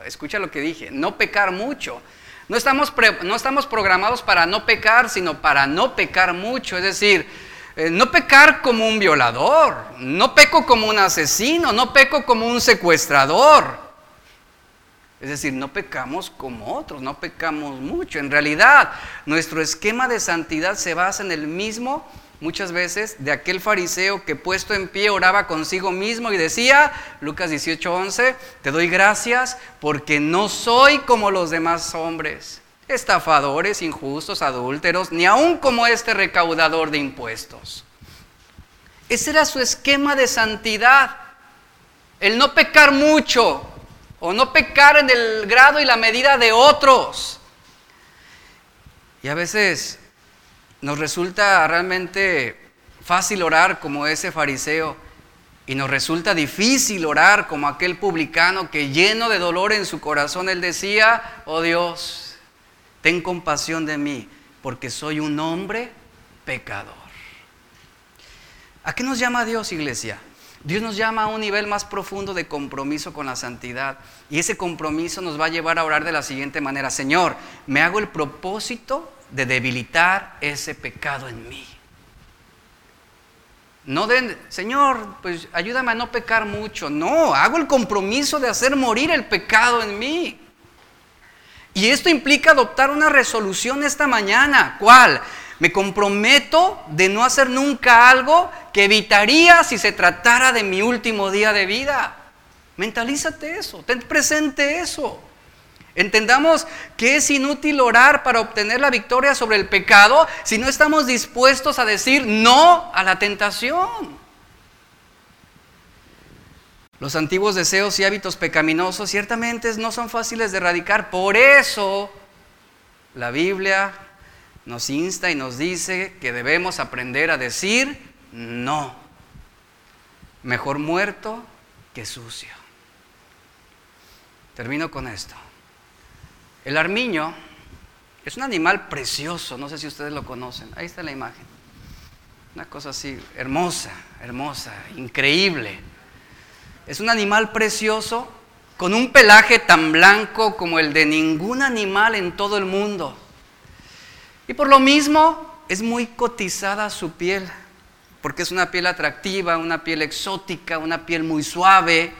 Escucha lo que dije, no pecar mucho. No estamos, no estamos programados para no pecar, sino para no pecar mucho. Es decir, eh, no pecar como un violador, no peco como un asesino, no peco como un secuestrador. Es decir, no pecamos como otros, no pecamos mucho. En realidad, nuestro esquema de santidad se basa en el mismo, muchas veces, de aquel fariseo que puesto en pie oraba consigo mismo y decía, Lucas 18:11, te doy gracias porque no soy como los demás hombres estafadores, injustos, adúlteros, ni aun como este recaudador de impuestos. Ese era su esquema de santidad. El no pecar mucho o no pecar en el grado y la medida de otros. Y a veces nos resulta realmente fácil orar como ese fariseo y nos resulta difícil orar como aquel publicano que lleno de dolor en su corazón él decía, oh Dios, ten compasión de mí, porque soy un hombre pecador. ¿A qué nos llama Dios, iglesia? Dios nos llama a un nivel más profundo de compromiso con la santidad. Y ese compromiso nos va a llevar a orar de la siguiente manera. Señor, me hago el propósito de debilitar ese pecado en mí. No de, Señor, pues ayúdame a no pecar mucho. No, hago el compromiso de hacer morir el pecado en mí. Y esto implica adoptar una resolución esta mañana. ¿Cuál? Me comprometo de no hacer nunca algo que evitaría si se tratara de mi último día de vida. Mentalízate eso, ten presente eso. Entendamos que es inútil orar para obtener la victoria sobre el pecado si no estamos dispuestos a decir no a la tentación. Los antiguos deseos y hábitos pecaminosos ciertamente no son fáciles de erradicar. Por eso la Biblia nos insta y nos dice que debemos aprender a decir no. Mejor muerto que sucio. Termino con esto. El armiño es un animal precioso, no sé si ustedes lo conocen. Ahí está la imagen. Una cosa así, hermosa, hermosa, increíble. Es un animal precioso con un pelaje tan blanco como el de ningún animal en todo el mundo. Y por lo mismo es muy cotizada su piel, porque es una piel atractiva, una piel exótica, una piel muy suave.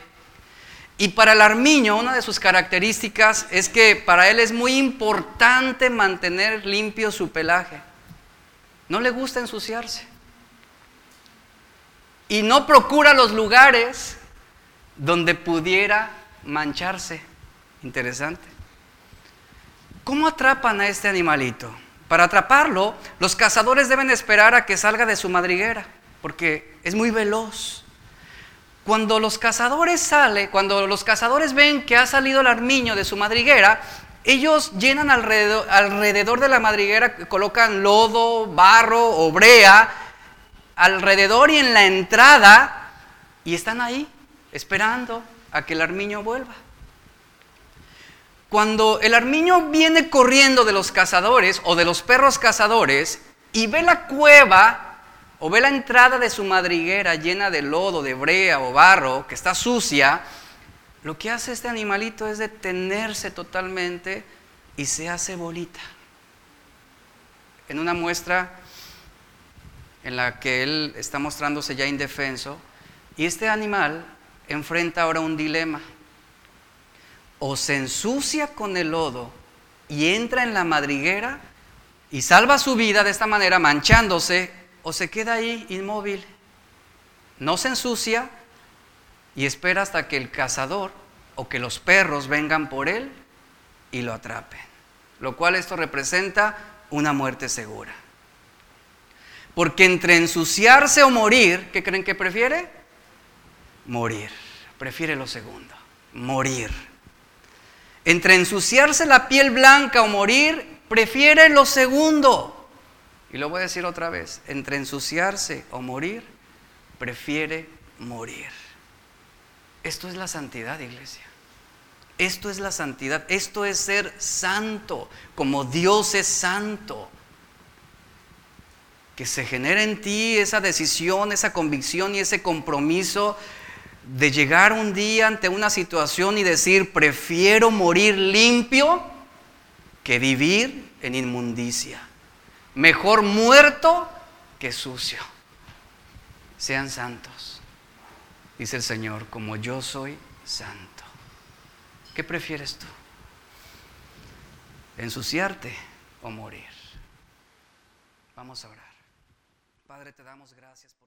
Y para el armiño, una de sus características es que para él es muy importante mantener limpio su pelaje. No le gusta ensuciarse. Y no procura los lugares donde pudiera mancharse. Interesante. ¿Cómo atrapan a este animalito? Para atraparlo, los cazadores deben esperar a que salga de su madriguera, porque es muy veloz. Cuando los cazadores salen, cuando los cazadores ven que ha salido el armiño de su madriguera, ellos llenan alrededor, de la madriguera, colocan lodo, barro o brea alrededor y en la entrada y están ahí esperando a que el armiño vuelva. Cuando el armiño viene corriendo de los cazadores o de los perros cazadores y ve la cueva o ve la entrada de su madriguera llena de lodo, de brea o barro, que está sucia, lo que hace este animalito es detenerse totalmente y se hace bolita. En una muestra en la que él está mostrándose ya indefenso, y este animal enfrenta ahora un dilema. O se ensucia con el lodo y entra en la madriguera y salva su vida de esta manera manchándose, o se queda ahí inmóvil. No se ensucia y espera hasta que el cazador o que los perros vengan por él y lo atrapen. Lo cual esto representa una muerte segura. Porque entre ensuciarse o morir, ¿qué creen que prefiere? Morir prefiere lo segundo, morir. Entre ensuciarse la piel blanca o morir, prefiere lo segundo. Y lo voy a decir otra vez, entre ensuciarse o morir, prefiere morir. Esto es la santidad, iglesia. Esto es la santidad. Esto es ser santo, como Dios es santo. Que se genere en ti esa decisión, esa convicción y ese compromiso de llegar un día ante una situación y decir, prefiero morir limpio que vivir en inmundicia. Mejor muerto que sucio. Sean santos, dice el Señor, como yo soy santo. ¿Qué prefieres tú? ¿Ensuciarte o morir? Vamos a orar. Padre, te damos gracias.